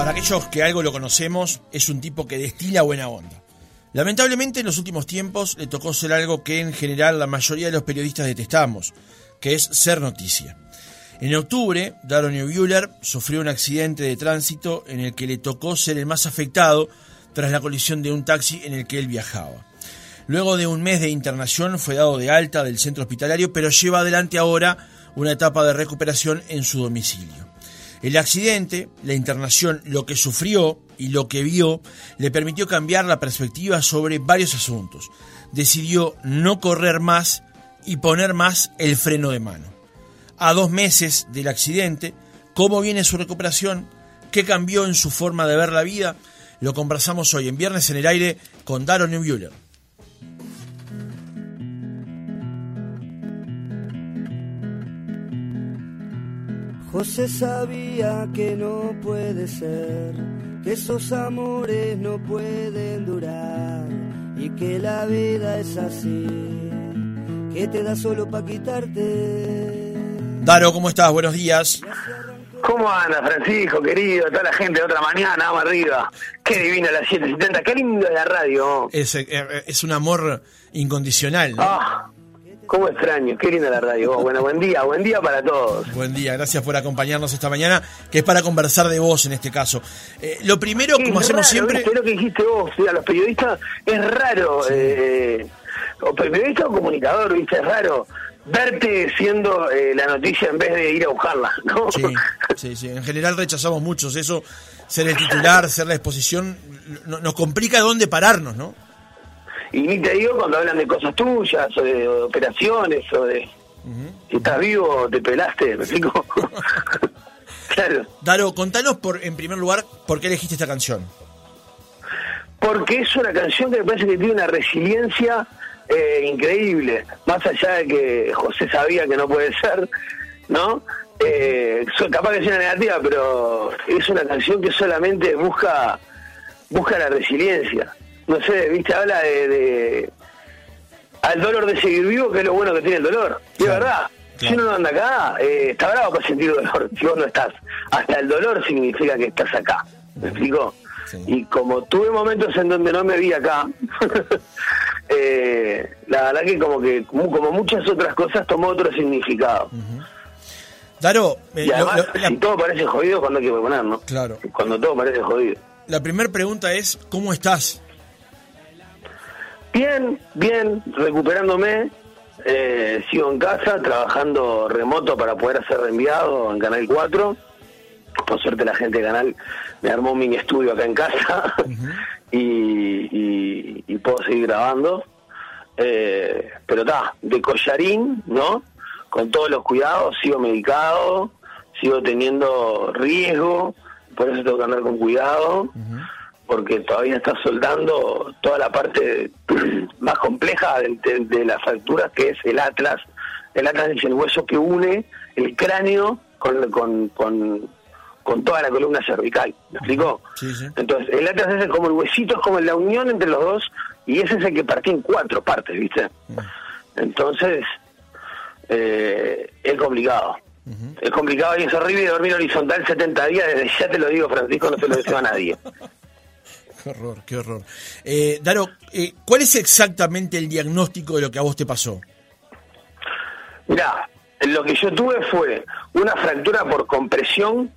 Para aquellos que algo lo conocemos, es un tipo que destila buena onda. Lamentablemente en los últimos tiempos le tocó ser algo que en general la mayoría de los periodistas detestamos, que es ser noticia. En octubre, Daron Bueller sufrió un accidente de tránsito en el que le tocó ser el más afectado tras la colisión de un taxi en el que él viajaba. Luego de un mes de internación fue dado de alta del centro hospitalario, pero lleva adelante ahora una etapa de recuperación en su domicilio. El accidente, la internación, lo que sufrió y lo que vio le permitió cambiar la perspectiva sobre varios asuntos. Decidió no correr más y poner más el freno de mano. A dos meses del accidente, cómo viene su recuperación, qué cambió en su forma de ver la vida, lo conversamos hoy en Viernes en el Aire con Daron Bueller. José sabía que no puede ser, que esos amores no pueden durar y que la vida es así, que te da solo para quitarte. Daro, ¿cómo estás? Buenos días. ¿Cómo anda, Francisco, querido? Toda la gente de otra mañana, vamos arriba. Qué divina la 770, qué lindo es la radio. Es, eh, es un amor incondicional. ¿no? Ah, cómo extraño, qué linda la radio. Bueno, buen día, buen día para todos. Buen día, gracias por acompañarnos esta mañana, que es para conversar de vos en este caso. Eh, lo primero, Sí, como es hacemos raro, siempre... ¿viste? lo que dijiste vos, a los periodistas es raro, eh, o periodista o comunicador, ¿viste? Es raro verte siendo eh, la noticia en vez de ir a buscarla, ¿no? Sí, sí, sí. En general rechazamos muchos eso, ser el titular, ser la exposición, no- nos complica dónde pararnos, ¿no? Y ni te digo cuando hablan de cosas tuyas, o de, o de operaciones, o de... Si estás vivo, te pelaste, ¿me explico? claro. Daro, contanos por, en primer lugar, por qué elegiste esta canción. porque es una canción que me parece que tiene una resiliencia eh, increíble, más allá de que José sabía que no puede ser, ¿no? Eh, capaz que sea negativa, pero es una canción que solamente busca busca la resiliencia. No sé, viste, habla de, de- al dolor de seguir vivo, que es lo bueno que tiene el dolor. Y es Claro, verdad, si claro. uno no anda acá, eh, está bravo para sentir dolor, si vos no estás. Hasta el dolor significa que estás acá. ¿Me explico? Sí. Y como tuve momentos en donde no me vi acá, eh, la verdad que como que como muchas otras cosas tomó otro significado. Daro, eh, Y además, lo- si todo parece jodido, cuando hay que poner, ¿no? Claro. Cuando todo parece jodido. la primera pregunta es, ¿cómo estás? Bien, bien, recuperándome. Eh, sigo en casa, trabajando remoto para poder hacer reenviado en Canal 4. Por suerte la gente de Canal me armó un mini estudio acá en casa y, y- y puedo seguir grabando. Eh, pero está, de collarín, ¿no? Con todos los cuidados, sigo medicado, sigo teniendo riesgo, por eso tengo que andar con cuidado porque todavía está soldando toda la parte más compleja de, de- de la fractura que es el atlas. El atlas es el hueso que une el cráneo con, con, con, con toda la columna cervical. ¿Me explicó? Sí, sí. Entonces, el atlas es como el huesito, es como la unión entre los dos y ese es el que partía en cuatro partes, ¿viste? Entonces, eh, es complicado. Es complicado y es horrible dormir horizontal 70 días, desde ya te lo digo, Francisco, no se lo deseo a nadie. Qué horror, qué horror. Eh, Daro, eh, ¿cuál es exactamente el diagnóstico de lo que a vos te pasó? Mirá, lo que yo tuve fue una fractura por compresión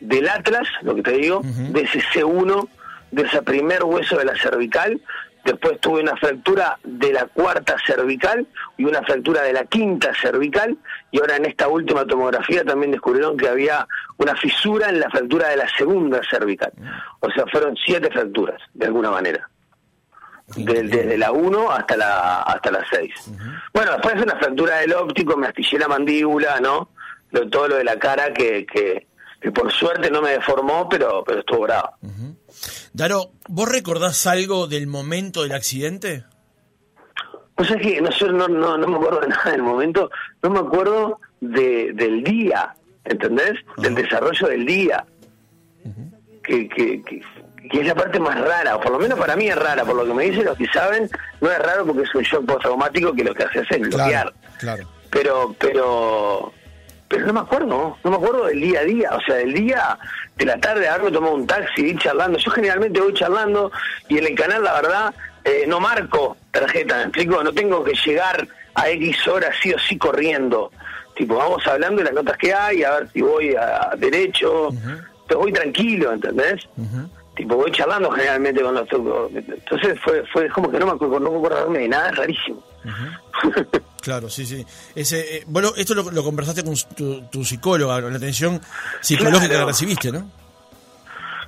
del atlas, lo que te digo, de ese C1, de ese primer hueso de la cervical. Después tuve una fractura de la cuarta cervical y una fractura de la quinta cervical. Y ahora en esta última tomografía también descubrieron que había una fisura en la fractura de la segunda cervical. O sea, fueron siete fracturas, de alguna manera. Desde la 1 hasta la hasta la 6. Bueno, después una fractura del óptico, me astillé la mandíbula, ¿no? Lo- todo lo de la cara que, que, que por suerte no me deformó, pero, pero estuvo bravo. Daro, ¿vos recordás algo del momento del accidente? Pues es que no, sé, no, no, no me acuerdo de nada del momento, no me acuerdo de, del día, ¿entendés? Del desarrollo del día. que, que, que, que es la parte más rara, o por lo menos para mí es rara, por lo que me dicen los que saben, no es raro porque es un shock postraumático que lo que hace es bloquear. claro. Pero, pero pero no me acuerdo, no me acuerdo del día a día, o sea, del día de la tarde haberme tomado un taxi, ir charlando. Yo generalmente voy charlando y en el canal, la verdad, eh, no marco tarjeta, ¿me explico? No tengo que llegar a X horas sí o sí corriendo. Tipo, vamos hablando de las notas que hay, a ver si voy a derecho, pero voy tranquilo, ¿entendés? Tipo, voy charlando generalmente con los... Entonces fue, fue como que no me acuerdo, no me acuerdo de nada, es rarísimo. Claro, sí, sí. Ese, eh, bueno, esto lo, lo, conversaste con tu, psicóloga, con la atención psicológica que recibiste, ¿no?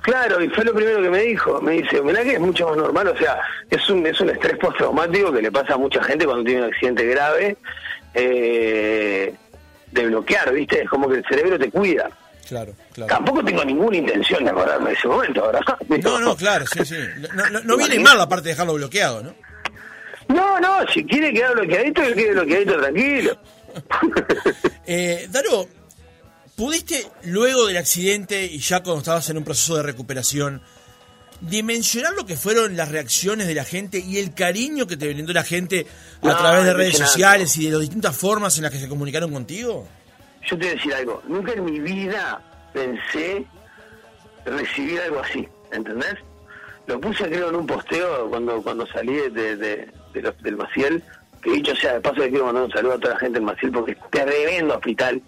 Claro, y fue lo primero que me dijo. Me dice, mirá que es mucho más normal, o sea, es un, es un estrés postraumático que le pasa a mucha gente cuando tiene un accidente grave, eh, de bloquear, ¿viste? Es como que el cerebro te cuida. Claro, claro. Tampoco tengo ninguna intención de acordarme de ese momento, ¿verdad? No, no, claro, sí, sí. No, no viene mal la parte de dejarlo bloqueado, ¿no? No, no, si quiere quedar bloqueadito, que quede bloqueadito tranquilo. eh, Daro, ¿pudiste luego del accidente y ya cuando estabas en un proceso de recuperación, dimensionar lo que fueron las reacciones de la gente y el cariño que te brindó la gente a través de redes sociales y de las distintas formas en las que se comunicaron contigo? Yo te voy a decir algo, nunca en mi vida pensé recibir algo así, ¿entendés? Lo puse creo en un posteo cuando cuando salí de, del Maciel, que dicho sea de paso le quiero mandar un saludo a toda la gente del Maciel porque es tremendo hospital,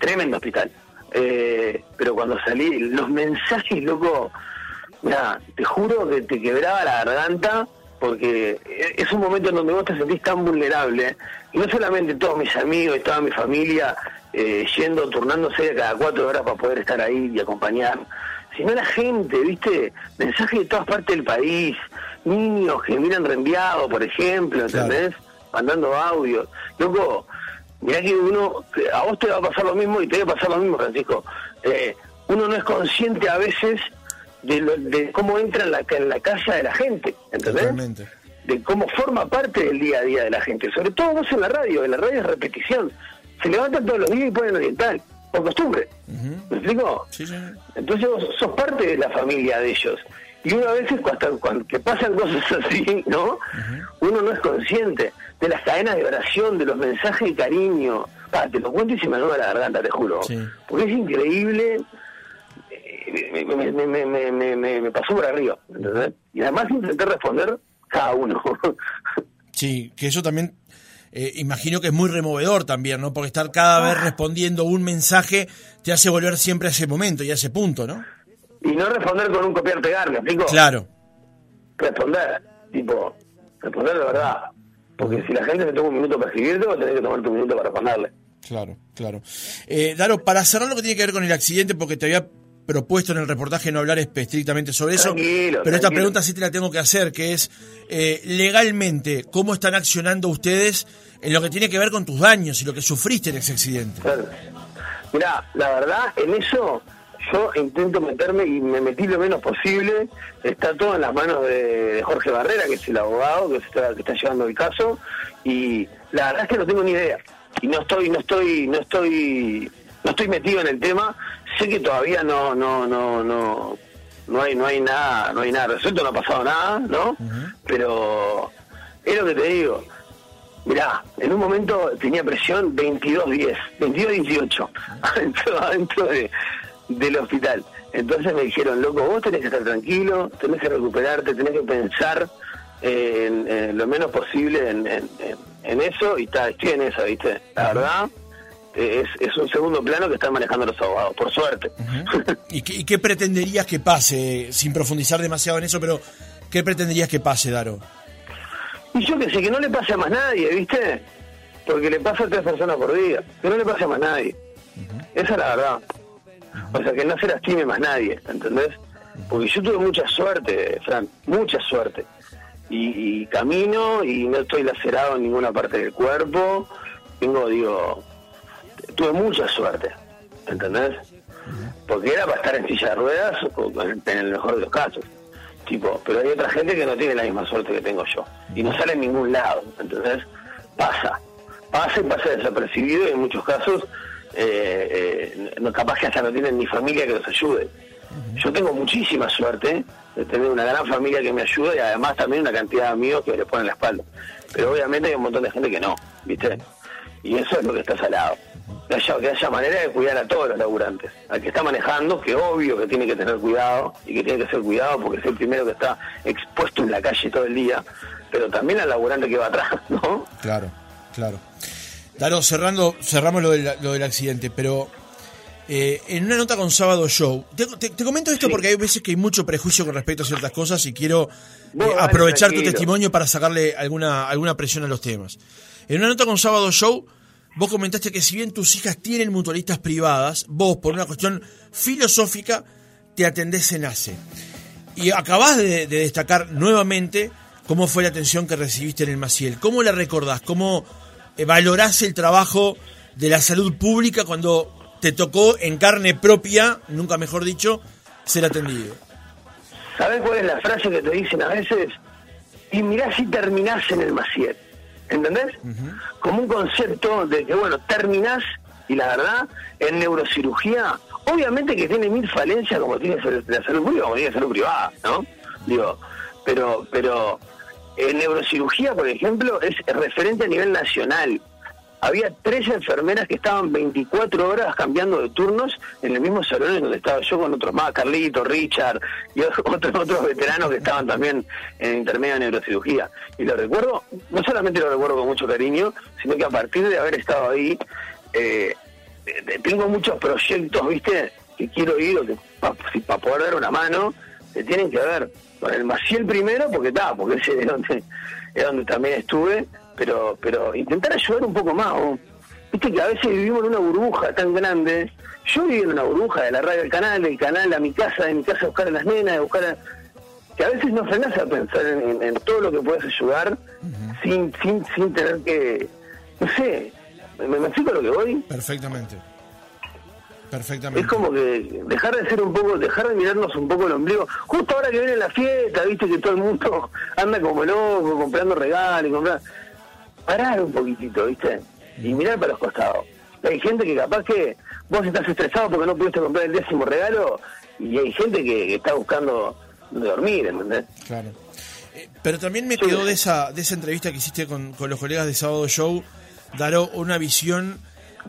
tremendo hospital. Eh, pero cuando salí, los mensajes, loco, mira, te juro que te quebraba la garganta porque es un momento en donde vos te sentís tan vulnerable, no solamente todos mis amigos y toda mi familia eh, yendo, turnándose cada cuatro horas para poder estar ahí y acompañar, sino la gente, ¿viste? Mensajes de todas partes del país, niños que miran reenviado, por ejemplo, ¿entendés? Mandando audios. Loco, mirá que uno, a vos te va a pasar lo mismo y te va a pasar lo mismo, Francisco. Eh, uno no es consciente a veces de, de cómo entra en la, en la casa de la gente, ¿entendés? De cómo forma parte del día a día de la gente. Sobre todo vos en la radio, en la radio es repetición. Se levantan todos los días y ponen oriental, por costumbre. ¿Me explico? Entonces vos sos parte de la familia de ellos. Y uno a veces, cuando, cuando que pasan cosas así, ¿no? Uno no es consciente de las cadenas de oración, de los mensajes de cariño. te lo cuento y se me anula la garganta, te juro. Porque es increíble. Eh, me, pasó por arriba, Y además intenté responder cada uno. sí, que eso también eh, imagino que es muy removedor también, ¿no? Porque estar cada vez respondiendo un mensaje te hace volver siempre a ese momento y a ese punto, ¿no? y no responder con un copiar-pegar, ¿me explico? Claro. Responder, tipo, responder de verdad. Porque si la gente se toma un minuto para escribirte, vos tenés que tomar tu minuto para responderle. Claro, claro. Eh, Daro, para cerrar lo que tiene que ver con el accidente, porque te había propuesto en el reportaje no hablar estrictamente sobre eso, pero esta pregunta sí te la tengo que hacer, que es, eh, legalmente, ¿cómo están accionando ustedes en lo que tiene que ver con tus daños y lo que sufriste en ese accidente? Claro. Mirá, la verdad, en eso yo intento meterme y me metí lo menos posible. Está todo en las manos de, Jorge Barrera, que es el abogado que está, que está llevando el caso, y la verdad es que no tengo ni idea. Y no estoy, no estoy, no estoy, no estoy metido en el tema. Sé que todavía no, no, no, no, no hay, no hay nada, no hay nada resuelto, no ha pasado nada, ¿no? Pero es lo que te digo. Mirá, en un momento tenía presión 22-10, 22-18, adentro, adentro de, del hospital. Entonces me dijeron, loco, vos tenés que estar tranquilo, tenés que recuperarte, tenés que pensar en, lo menos posible en, en, eso y está, estoy en eso, ¿viste? La verdad, es, es un segundo plano que están manejando los abogados, por suerte. ¿Y, qué, ¿Y qué pretenderías que pase, sin profundizar demasiado en eso, pero qué pretenderías que pase, Daro? Y yo que sé, que no le pase a más nadie, ¿viste? Porque le pasa a tres personas por día, que no le pase a más nadie. Esa es la verdad. O sea, que no se lastime más nadie, ¿entendés? Porque yo tuve mucha suerte, Fran, mucha suerte. Y, camino y no estoy lacerado en ninguna parte del cuerpo. Tengo, digo, tuve mucha suerte, ¿entendés? Porque era para estar en silla de ruedas en el mejor de los casos. Tipo, pero hay otra gente que no tiene la misma suerte que tengo yo. Y no sale en ningún lado, ¿entendés? Pasa. Pasa y pasa desapercibido y en muchos casos eh, eh, capaz que hasta no tienen ni familia que los ayude. Yo tengo muchísima suerte de tener una gran familia que me ayuda y además también una cantidad de amigos que me ponen la espalda. Pero obviamente hay un montón de gente que no, ¿viste? Y eso es lo que está salado. que haya, que haya manera de cuidar a todos los laburantes. Al que está manejando, que obvio que tiene que tener cuidado y que tiene que ser cuidado porque es el primero que está expuesto en la calle todo el día, pero también al laburante que va atrás, ¿no? Claro, claro. Daro, cerrando, cerramos lo del, lo del accidente, pero eh, en una nota con Sábado Show, te, te, comento esto porque hay veces que hay mucho prejuicio con respecto a ciertas cosas y quiero eh, aprovechar tu testimonio para sacarle alguna, alguna presión a los temas. En una nota con Sábado Show, vos comentaste que si bien tus hijas tienen mutualistas privadas, vos, por una cuestión filosófica, te atendés en ACE. Y acabás de, de destacar nuevamente cómo fue la atención que recibiste en el Maciel. ¿Cómo la recordás? ¿Cómo eh, valorás el trabajo de la salud pública cuando te tocó en carne propia, nunca mejor dicho, ser atendido? ¿Sabes cuál es la frase que te dicen a veces? Y mirá si terminás en el Maciel. ¿Entendés? Como un concepto de que, bueno, terminás, y la verdad, en neurocirugía, obviamente que tiene mil falencias como tiene la salud pública, como tiene la salud privada, ¿no? Digo, pero, pero en neurocirugía, por ejemplo, es referente a nivel nacional. Había tres enfermeras que estaban 24 horas cambiando de turnos en el mismo salón en donde estaba yo con otros más, Carlito, Richard y otros, otros veteranos que estaban también en intermedio de neurocirugía. Y lo recuerdo, no solamente lo recuerdo con mucho cariño, sino que a partir de haber estado ahí, eh, eh tengo muchos proyectos, ¿viste? Que quiero ir, o que para poder dar una mano, se tienen que ver con el Maciel primero, porque está, porque ese es donde, es donde también estuve, pero pero intentar ayudar un poco más. Viste que a veces vivimos en una burbuja tan grande. Yo viví en una burbuja de la radio al canal, del canal a mi casa, de mi casa a buscar a las nenas, de buscar a... Que a veces no frenás a pensar en, todo lo que puedes ayudar sin, sin, sin tener que... No sé, ¿me, me explico lo que voy? Perfectamente. Perfectamente. Es como que dejar de ser un poco, dejar de mirarnos un poco el ombligo. Justo ahora que viene la fiesta, viste que todo el mundo anda como loco, comprando regalos, comprar... parar un poquitito, viste, y mirar para los costados. Hay gente que capaz que vos estás estresado porque no pudiste comprar el décimo regalo y hay gente que, está buscando dormir, ¿entendés? Claro. Eh, pero también me quedó de esa, de esa entrevista que hiciste con, con los colegas de Sábado Show, Daro, una visión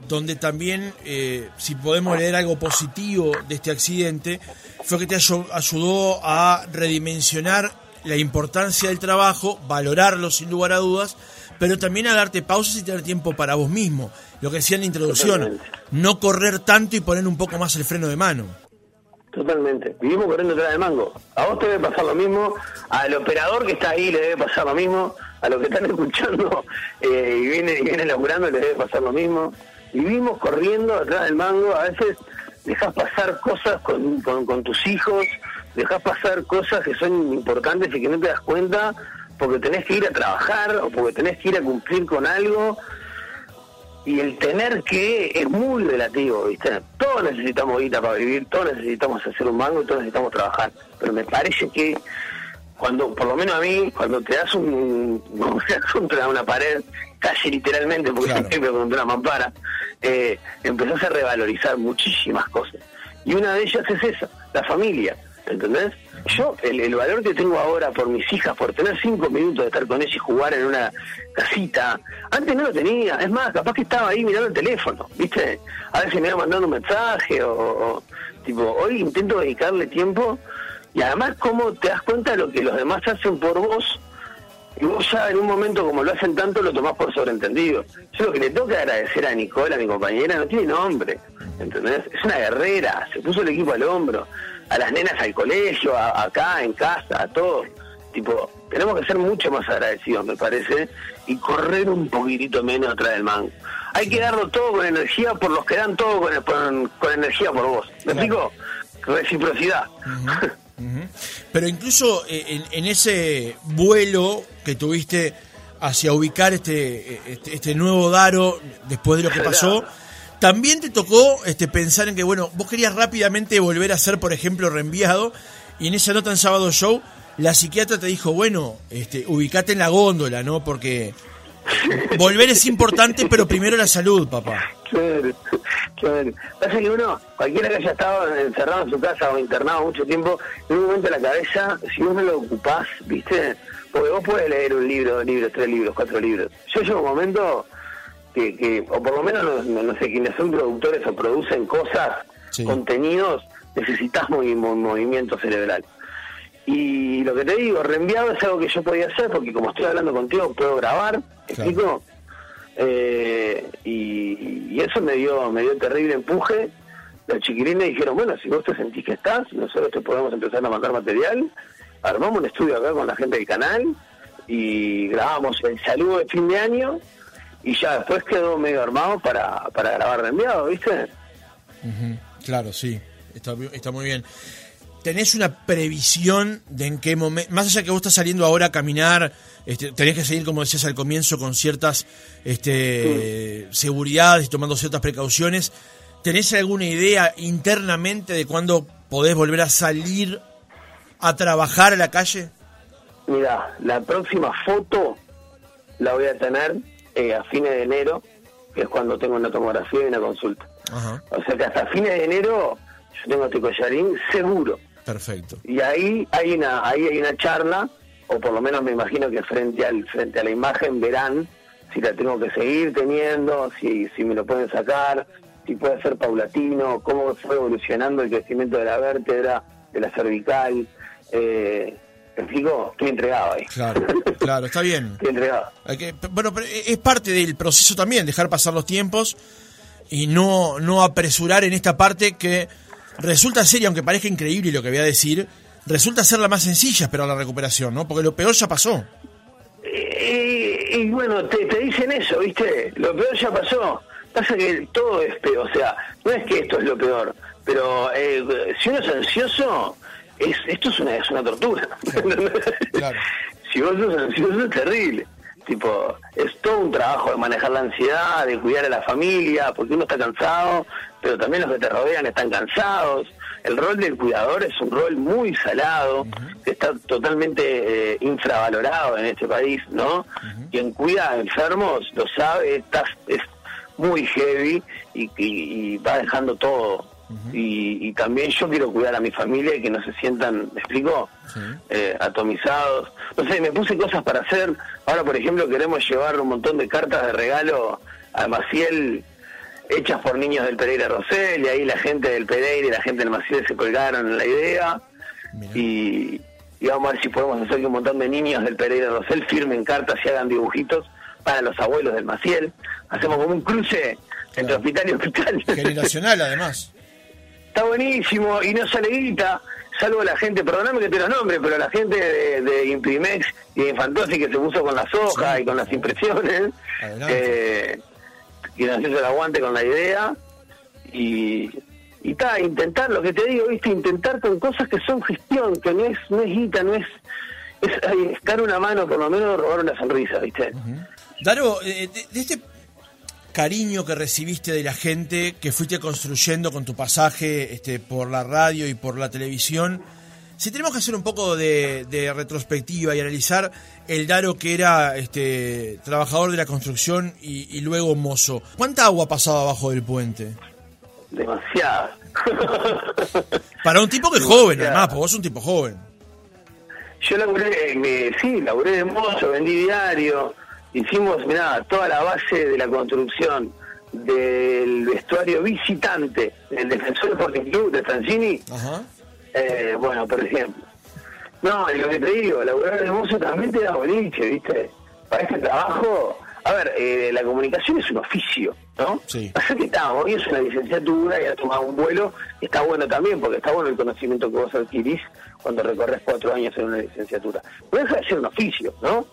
donde también, eh, si podemos leer algo positivo de este accidente, fue que te ayudó a redimensionar la importancia del trabajo, valorarlo sin lugar a dudas, pero también a darte pausas y tener tiempo para vos mismo. Lo que decía en la introducción, no correr tanto y poner un poco más el freno de mano. Totalmente. Vivimos corriendo detrás del mango. A vos te debe pasar lo mismo, al operador que está ahí le debe pasar lo mismo, a los que están escuchando eh, y vienen y viene laburando le debe pasar lo mismo vivimos corriendo detrás del mango, a veces dejas pasar cosas con, con, tus hijos, dejas pasar cosas que son importantes y que no te das cuenta porque tenés que ir a trabajar o porque tenés que ir a cumplir con algo y el tener que es muy relativo, ¿viste? Todos necesitamos guita para vivir, todos necesitamos hacer un mango, todos necesitamos trabajar, pero me parece que cuando, por lo menos a mí, cuando te das un, contra una pared, casi literalmente, porque siempre contra una mampara, eh, empezás a revalorizar muchísimas cosas. Y una de ellas es esa, la familia, ¿entendés? Yo, el, valor que tengo ahora por mis hijas, por tener cinco minutos de estar con ellas y jugar en una casita, antes no lo tenía. Es más, capaz que estaba ahí mirando el teléfono, ¿viste? A veces me iba mandando un mensaje o, tipo, hoy intento dedicarle tiempo y además cómo te das cuenta de lo que los demás hacen por vos y vos ya en un momento como lo hacen tanto lo tomás por sobreentendido. Yo lo que le que agradecer a Nicola, mi compañera, no tiene nombre, ¿entendés? Es una guerrera, se puso el equipo al hombro, a las nenas al colegio, acá, en casa, a todos. Tipo, tenemos que ser mucho más agradecidos, me parece, y correr un poquitito menos atrás del mango. Hay que darlo todo con energía por los que dan todo con, con, energía por vos. ¿Me explico? Reciprocidad. Pero incluso eh, en, ese vuelo que tuviste hacia ubicar este, este, este, nuevo Daro después de lo que pasó, también te tocó este, pensar en que, bueno, vos querías rápidamente volver a ser, por ejemplo, reenviado, y en esa nota en Sábado Show, la psiquiatra te dijo, bueno, este, ubicate en la góndola, ¿no? Porque volver es importante, pero primero la salud, papá. Claro, claro. Pasa que uno, cualquiera que haya estado encerrado en su casa o internado mucho tiempo, en un momento la cabeza, si vos no lo ocupás, ¿viste? Porque vos puedes leer un libro, dos libros, tres libros, cuatro libros. Yo llevo un momento que, que o por lo menos no, no sé, quienes son productores o producen cosas, Sí. contenidos, necesitas movi- mo- movimiento cerebral. Y lo que te digo, reenviado es algo que yo podía hacer porque como estoy hablando contigo puedo grabar, ¿me Claro. explico? Eh, y, y eso me dio me dio terrible empuje. Los chiquilines dijeron, bueno, si vos te sentís que estás, nosotros te podemos empezar a mandar material. Armamos un estudio acá con la gente del canal y grabamos el saludo de fin de año y ya después quedó medio armado para, para grabar reenviado, ¿viste? Ujú, Claro, sí, está, está muy bien. ¿Tenés una previsión de en qué momento, más allá que vos estás saliendo ahora a caminar, este, tenés que seguir, como decías al comienzo, con ciertas este, seguridades y tomando ciertas precauciones, ¿tenés alguna idea internamente de cuándo podés volver a salir a trabajar a la calle? Mira, la próxima foto la voy a tener eh, a fines de enero, que es cuando tengo una tomografía y una consulta. Ajá, O sea que hasta fines de enero yo tengo este collarín seguro. perfecto. Y ahí hay una ahí hay una charla, o por lo menos me imagino que frente al frente a la imagen verán si la tengo que seguir teniendo, si, si me lo pueden sacar, si puede ser paulatino, cómo fue evolucionando el crecimiento de la vértebra, de la cervical. Eh, ¿Me explico? Estoy entregado ahí. Claro, claro, está bien. Estoy entregado. Que- bueno, pero es parte del proceso también, dejar pasar los tiempos y no, no apresurar en esta parte que resulta seria, aunque parezca increíble lo que voy a decir, resulta ser la más sencilla, pero la recuperación, ¿no? Porque lo peor ya pasó. Y, y bueno, te, te dicen eso, ¿viste? Lo peor ya pasó. Pasa que todo es peor, o sea, no es que esto es lo peor, pero eh, si uno es ansioso, es, esto es una, es una tortura. Claro. Si vos sos ansioso es terrible. Tipo, es todo un trabajo de manejar la ansiedad, de cuidar a la familia, porque uno está cansado, pero también los que te rodean están cansados. El rol del cuidador es un rol muy salado, que está totalmente eh, infravalorado en este país, ¿no? Quien cuida a enfermos lo sabe, está, es muy heavy y, y- y va dejando todo. Y, y también yo quiero cuidar a mi familia y que no se sientan, ¿me explico? Sí. eh, atomizados. No sé, me puse cosas para hacer. Ahora, por ejemplo, queremos llevar un montón de cartas de regalo a Maciel hechas por niños del Pereira Rosell, y ahí la gente del Pereira y la gente del Maciel se colgaron en la idea. Mirá. Y, y vamos a ver si podemos hacer que un montón de niños del Pereira Rosell firmen cartas y hagan dibujitos para los abuelos del Maciel. Hacemos como un cruce entre hospital y hospital. Generacional, además. Está buenísimo y no sale guita, salvo la gente, perdóname que te los nombre, pero la gente de, de Imprimex y de Infantosi que se puso con las hojas Sí, y con las impresiones, eh, y nos hizo el aguante con la idea y y ta, intentar lo que te digo, viste, intentar con cosas que son gestión, que no es, no es guita, no es, es, ay, es dar una mano, por lo menos robar una sonrisa, viste. Daro, eh, de, de este cariño que recibiste de la gente que fuiste construyendo con tu pasaje este, por la radio y por la televisión, si tenemos que hacer un poco de, de retrospectiva y analizar el Daro que era este, trabajador de la construcción y, y luego mozo, ¿cuánta agua pasaba abajo del puente? Demasiado. Para un tipo que es joven, además, porque vos sos un tipo joven. Yo laburé, eh, sí, laburé de mozo, vendí diario, hicimos, mirá, toda la base de la construcción del vestuario visitante del Defensor Sporting Club de Francini, Ajá. eh, bueno, por ejemplo. No, lo que te digo, laburar de mozo también te da boliche, ¿viste? Para este trabajo, a ver, eh, la comunicación es un oficio, ¿no? Sí. Así que está, hoy es una licenciatura y has tomado un vuelo, está bueno también, porque está bueno el conocimiento que vos adquirís cuando recorres cuatro años en una licenciatura. Deja de ser un oficio, ¿no?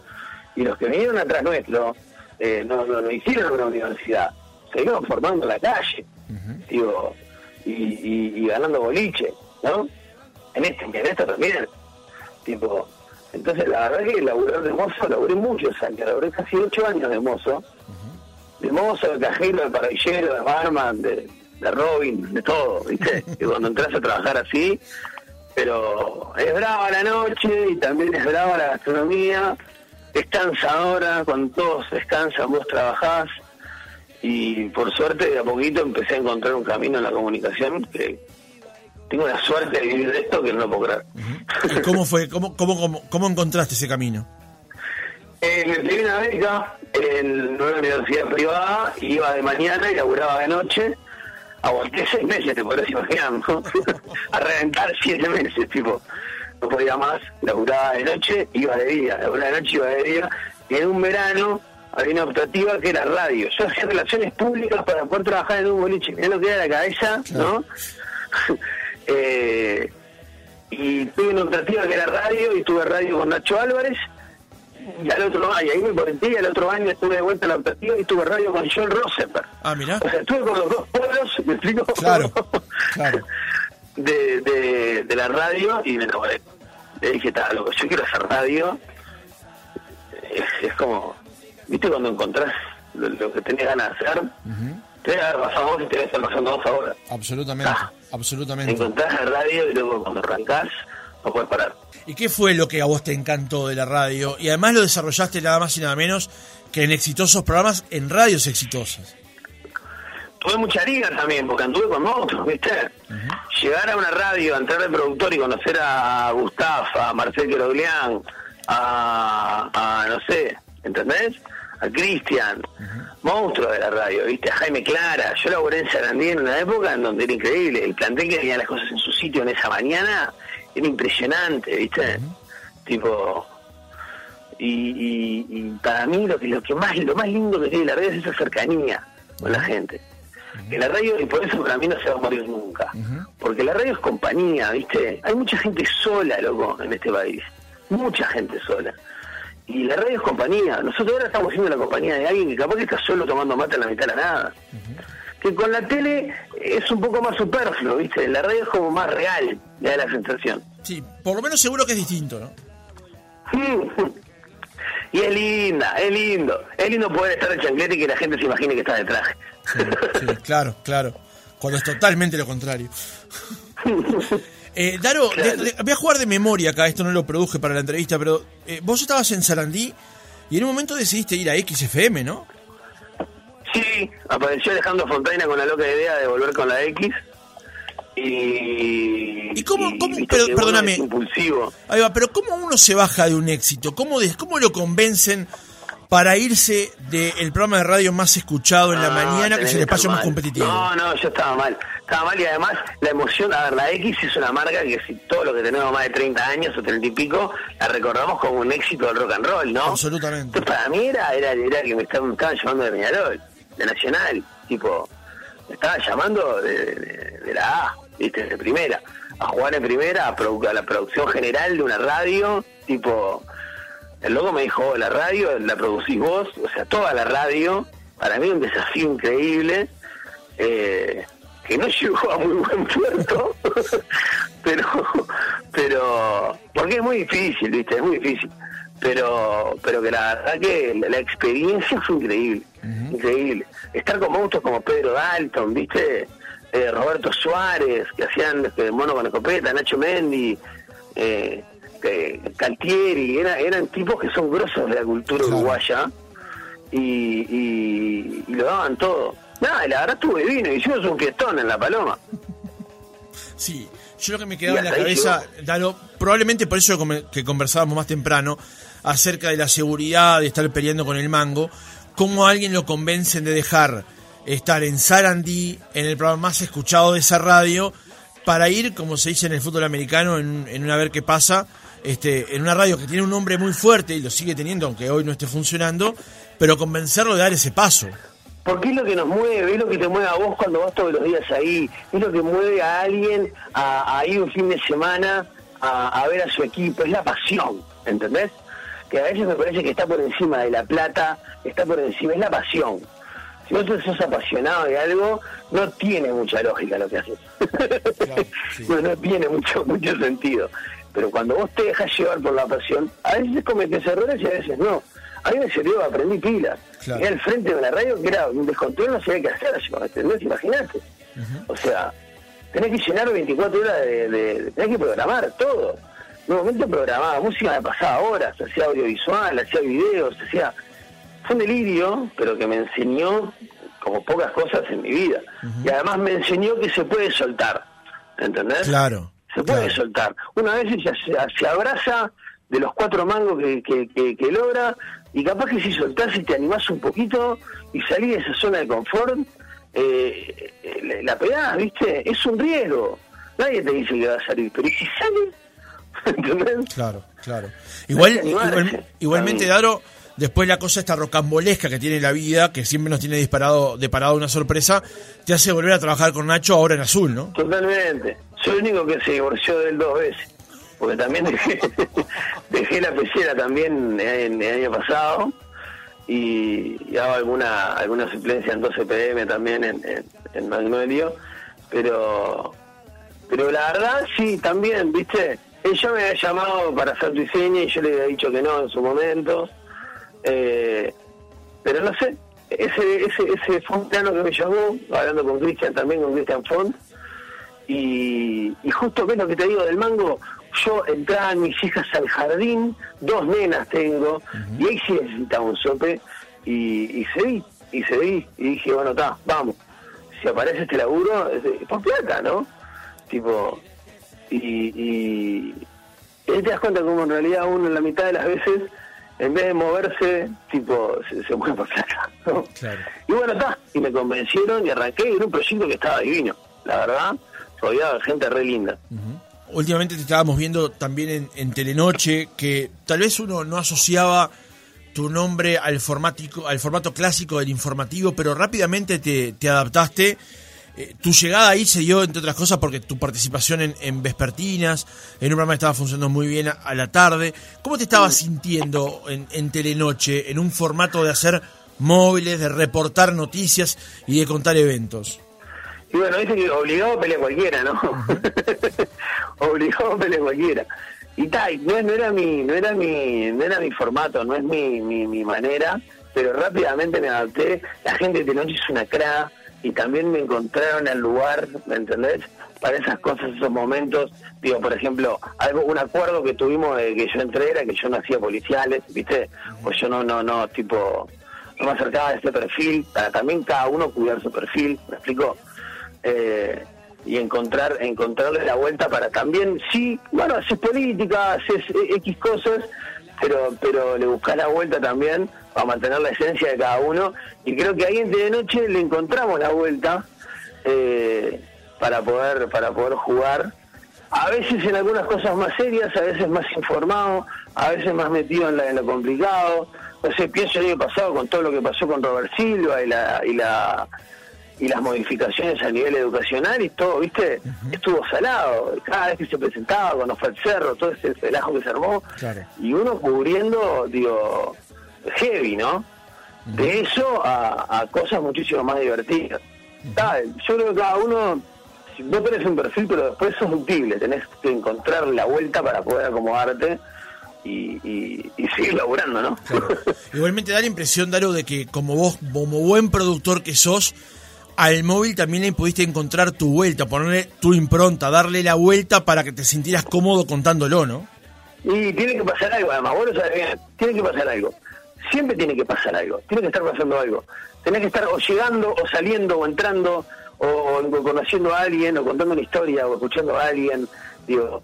Y los que vinieron atrás nuestro, eh, no, no, no hicieron una universidad, se iban formando en la calle, digo, y, y, y ganando boliche, ¿no? En este, en esta también, tipo, entonces la verdad que laburar de mozo, laburé muchos años, laburé casi ocho años de mozo, de mozo, de cajero, de parrillero, de barman, de, de Robin, de todo, ¿viste? Y cuando entras a trabajar así, pero es brava la noche y también es brava la gastronomía, es cansadora, cuando todos descansan vos trabajás y por suerte de a poquito empecé a encontrar un camino en la comunicación que tengo la suerte de vivir de esto que no lo puedo creer. ¿Y cómo fue? ¿Cómo, cómo, cómo, cómo encontraste ese camino? Eh, me pedí una beca en una universidad privada, iba de mañana y laburaba de noche. Aguanté seis meses, te podrás imaginar, ¿no? a reventar siete meses, tipo. No podía más, laburaba de noche, iba de día, laburaba de noche, iba de día. Y en un verano había una optativa que era radio. Yo hacía relaciones públicas para poder trabajar en un boliche. Mirá lo que era la cabeza, ¿no? eh, y tuve una optativa que era radio y tuve radio con Nacho Álvarez y al otro año, ahí me conecté y al otro año estuve de vuelta en la optativa y tuve radio con John Rosenberg. Ah, mira. O sea, estuve con los dos pueblos, ¿me explico? Claro, claro. De, de, de la radio y me enamoré. Le dije, tal, yo quiero hacer radio. Es, es como, ¿viste cuando encontrás lo, lo que tenés ganas de hacer? Te debe haber pasado vos y te debe estar pasando vos ahora. Absolutamente, Ah. absolutamente. Encontrás la radio y luego cuando arrancás no puedes parar. ¿Y qué fue lo que a vos te encantó de la radio? Y además lo desarrollaste nada más y nada menos que en exitosos programas en radios exitosas. Tuve mucha liga también, porque anduve con otros, ¿viste? Llegar a una radio, entrar de productor y conocer a Gustav, a Marcel Queroglián, a, a, no sé, ¿entendés? A Cristian, monstruos de la radio, ¿viste? A Jaime Clara. Yo laboré en Sarandí en una época en donde era increíble. El plantel que tenía las cosas en su sitio en esa mañana era impresionante, ¿viste? Tipo... Y, y, y para mí lo que lo que más lo más lindo que tiene la radio es esa cercanía con la gente que la radio, y por eso para mí no se va a morir nunca. Porque la radio es compañía, ¿viste? Hay mucha gente sola, loco, en este país. Mucha gente sola. Y la radio es compañía. Nosotros ahora estamos siendo la compañía de alguien que capaz que está solo tomando mate en la mitad de la nada. Que con la tele es un poco más superfluo, ¿viste? La radio es como más real, me da la sensación. Sí, por lo menos seguro que es distinto, ¿no? Y es linda, es lindo. Es lindo poder estar en chanclete y que la gente se imagine que está de traje. Sí, sí, claro, claro. Cuando es totalmente lo contrario. Eh, Daro, Claro. de- de- voy a jugar de memoria acá, esto no lo produje para la entrevista, pero eh, vos estabas en Sarandí y en un momento decidiste ir a XFM, ¿no? Sí, apareció Alejandro Fontaina con la loca idea de volver con la X. Y. ¿Y cómo- cómo- viste pero- perdóname. Ahí va, pero ¿cómo uno se baja de un éxito? ¿Cómo, de- cómo lo convencen para irse del programa de radio más escuchado en la No, mañana, que es el espacio más competitivo? No, no, yo estaba mal. Estaba mal y además la emoción. A ver, la X es una marca que si todos los que tenemos más de 30 años o 30 y pico la recordamos como un éxito del rock and roll, ¿no? Absolutamente. Entonces, para mí era, era, era que me estaban, me estaban llamando de Peñarol, de Nacional. Tipo, me estaban llamando de, de- de la A, ¿viste? De primera. A jugar en primera, a, produ- a la producción general de una radio, tipo. El loco me dijo, "Oh, la radio la producís vos, o sea, toda la radio, para mí un desafío increíble, eh, que no llegó a muy buen puerto, pero, pero, porque es muy difícil, viste, es muy difícil, pero, pero que la verdad que la, la experiencia fue increíble, increíble. Estar con monstruos como Pedro Dalton, viste, Eh, Roberto Suárez, que hacían este, Mono con escopeta, Nacho Mendy, eh, Caltieri, era- eran tipos que son grosos de la cultura Claro. uruguaya y, y, y lo daban todo. Nada, la verdad estuve divino, hicimos un fiestón en La Paloma. Sí, yo lo que me quedaba en la cabeza, probablemente por eso que conversábamos más temprano, acerca de la seguridad de estar peleando con el mango, cómo a alguien lo convencen de dejar estar en Sarandí, en el programa más escuchado de esa radio, para ir, como se dice en el fútbol americano, en, en una ver qué pasa, este, en una radio que tiene un nombre muy fuerte y lo sigue teniendo, aunque hoy no esté funcionando, pero convencerlo de dar ese paso. Porque es lo que nos mueve, es lo que te mueve a vos cuando vas todos los días ahí, es lo que mueve a alguien a, ir un fin de semana a, a ver a su equipo, es la pasión, ¿entendés? Que a veces me parece que está por encima de la plata, está por encima, es la pasión. Si vos sos apasionado de algo, no tiene mucha lógica lo que haces. sí. no, no tiene mucho, mucho sentido. Pero cuando vos te dejas llevar por la pasión, a veces cometes errores y a veces no. A mí me sirvió, aprendí pilas. Claro. Y al frente de la radio, que era un descontrol, no sabía qué hacer, yo, ¿entendés? Imagínate. O sea, tenés que llenar 24 horas de, de- de- Tenés que programar todo. En un momento programaba música, me pasaba horas, hacía audiovisual, hacía videos, hacía... Fue un delirio, pero que me enseñó como pocas cosas en mi vida. Y además me enseñó que se puede soltar, ¿entendés? Clade Se puede claro. soltar. Una vez ya se, se abraza de los cuatro mangos que, que, que, logra, y capaz que si soltás y te animás un poquito y salís de esa zona de confort, eh, la pegás, ¿viste? Es un riesgo. Nadie te dice que va a salir, pero si sale? ¿Entendés? Claro, claro. Igual, igualmente, Daro, después la cosa esta rocambolesca que tiene la vida, que siempre nos tiene disparado, deparado una sorpresa, te hace volver a trabajar con Nacho ahora en azul, ¿no? Totalmente. Soy el único que se divorció de él dos veces porque también dejé, dejé la pecera también en el año pasado y, hago alguna alguna suplencia en 12 PM también en, en, Magnolia, pero pero la verdad sí, también, viste, ella me había llamado para hacer diseño y yo le había dicho que no en su momento, eh, pero no sé, ese ese ese fontano que me llamó, hablando con Cristian también, con Cristian Font, y, y justo ves lo que te digo del mango, yo entraban mis hijas al jardín, dos nenas tengo, y ahí sí necesitaba un sope, y, y seguí, y seguí, y dije, bueno, está, vamos, si aparece este laburo, es por plata, ¿no? Tipo, y, y, ahí te das cuenta como en realidad uno en la mitad de las veces, en vez de moverse, tipo, se, mueve por plata, ¿no? Y bueno, está, y me convencieron y arranqué en un proyecto que estaba divino, la verdad, rodeado de gente re linda últimamente te estábamos viendo también en, Telenoche, que tal vez uno no asociaba tu nombre al, formático, al formato clásico del informativo, pero rápidamente te, adaptaste. Eh, tu llegada ahí se dio, entre otras cosas, porque tu participación en, Vespertinas, en un programa que estaba funcionando muy bien a, la tarde. ¿Cómo te estabas sintiendo en, en Telenoche, en un formato de hacer móviles, de reportar noticias y de contar eventos? Y bueno, dice que obligado pelea cualquiera, ¿no? obligado pelea cualquiera. Y tal, no, era mi, no era mi, no era mi formato, no es mi, mi, manera, pero rápidamente me adapté. La gente de noche es una cra y también me encontraron el lugar, ¿me entendés? Para esas cosas, esos momentos. Digo, por ejemplo, algo, un acuerdo que tuvimos de que yo entré era que yo no hacía policiales, ¿viste? Pues yo no, no, no, tipo, no me acercaba a este perfil, para también cada uno cuidar su perfil, ¿me explico? Eh, y encontrar encontrarle la vuelta para también, sí, bueno, haces política, haces X cosas, pero pero le buscas la vuelta también para mantener la esencia de cada uno y creo que ahí en de noche le encontramos la vuelta eh, para poder para poder jugar a veces en algunas cosas más serias a veces más informado a veces más metido en, la, en lo complicado no sé pienso el año pasado con todo lo que pasó con Robert Silva y la y la y las modificaciones a nivel educacional y todo, ¿viste? Estuvo salado. Cada vez que se presentaba, cuando fue al cerro, todo ese relajo que se armó. Y uno cubriendo, digo, heavy, ¿no? De eso a, cosas muchísimo más divertidas. yo creo que cada uno, vos tenés un perfil, pero después es ductible, tenés que encontrar la vuelta para poder acomodarte. Y, y, seguir laburando, ¿no? Igualmente da la impresión, Daro, de que como vos, como buen productor que sos, al móvil también le pudiste encontrar tu vuelta, ponerle tu impronta, darle la vuelta para que te sintieras cómodo contándolo, ¿no? Y tiene que pasar algo, además, vos lo sabés bien, tiene que pasar algo. Siempre tiene que pasar algo, tiene que estar pasando algo. Tenés que estar o llegando, o saliendo, o entrando, o, conociendo a alguien, o contando una historia, o escuchando a alguien. Digo,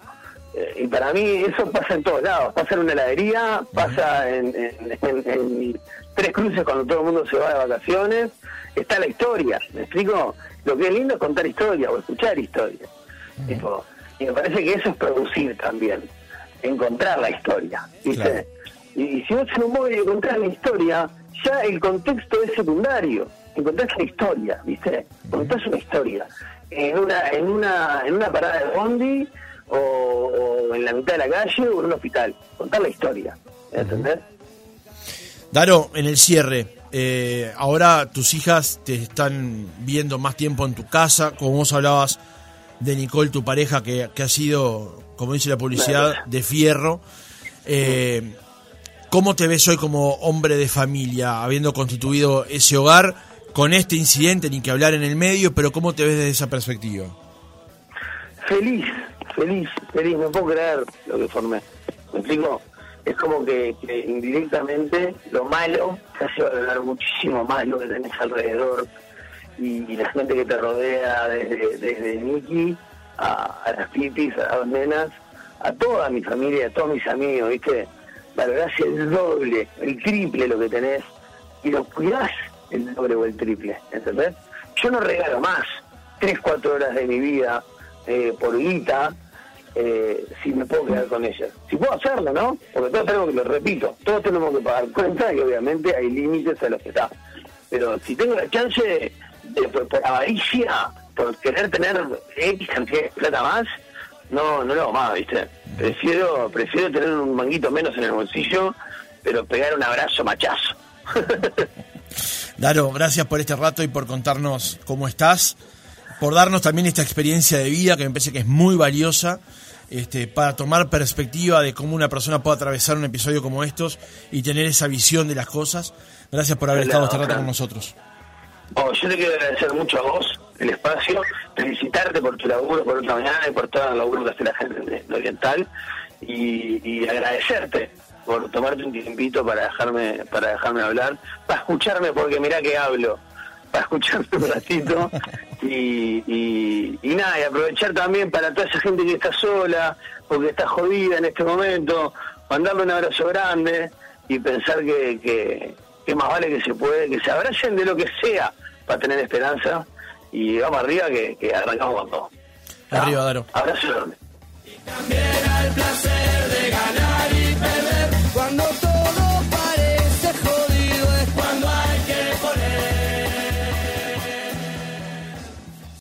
eh, y para mí eso pasa en todos lados. Pasa en una heladería, pasa en, en tres cruces cuando todo el mundo se va de vacaciones, está la historia, ¿me explico? Lo que es lindo es contar historia o escuchar historia. y me parece que eso es producir también, encontrar la historia, ¿viste? Y, si vos en un móvil encontrás la historia, ya el contexto es secundario, encontrás la historia, ¿viste? Contás una historia. En una, en una, en una parada de bondi, o, en la mitad de la calle, o en un hospital. Contar la historia, ¿entendés? Daro, en el cierre, eh, ahora tus hijas te están viendo más tiempo en tu casa, como vos hablabas de Nicole, tu pareja, que, ha sido, como dice la publicidad, de fierro. Eh, ¿Cómo te ves hoy como hombre de familia, habiendo constituido ese hogar con este incidente, ni que hablar en el medio, pero cómo te ves desde esa perspectiva? Feliz, feliz, feliz, no puedo creer lo que formé. ¿Me explico? es como que, indirectamente lo malo se hace valorar muchísimo más lo que tenés alrededor y, la gente que te rodea, desde, desde Nicky a, las pipis, a las nenas, a toda mi familia, a todos mis amigos, ¿viste? Valorás el doble, el triple lo que tenés y lo cuidás el doble o el triple, ¿entendés? Yo no regalo más tres, cuatro horas de mi vida eh, por guita eh, si me puedo quedar con ellas. Si puedo hacerlo, ¿no? Porque todos tenemos que, lo repito, todos tenemos que pagar cuenta y obviamente hay límites a los que está. Pero si tengo la chance de, por, avaricia, por querer tener X cantidad de plata más, no, no lo hago más, ¿viste? Prefiero, prefiero tener un manguito menos en el bolsillo, pero pegar un abrazo machazo. Daro, gracias por este rato y por contarnos cómo estás, por darnos también esta experiencia de vida que me parece que es muy valiosa este, para tomar perspectiva de cómo una persona puede atravesar un episodio como estos y tener esa visión de las cosas. Gracias por haber estado este rato con nosotros. Oh, yo te quiero agradecer mucho a vos el espacio, felicitarte por tu laburo por otra mañana y por todo el laburo que hace la gente de Oriental. Y, agradecerte por tomarte un tiempito para dejarme para dejarme hablar, para escucharme porque mirá que hablo, para escucharme un ratito. Y, y, nada, y aprovechar también para toda esa gente que está sola porque está jodida en este momento, mandarle un abrazo grande y pensar que, que, más vale que se puede, que se abracen de lo que sea para tener esperanza y vamos arriba que, que arrancamos con todo. Arriba, Daro. Abrazo enorme. Y también al placer de ganar.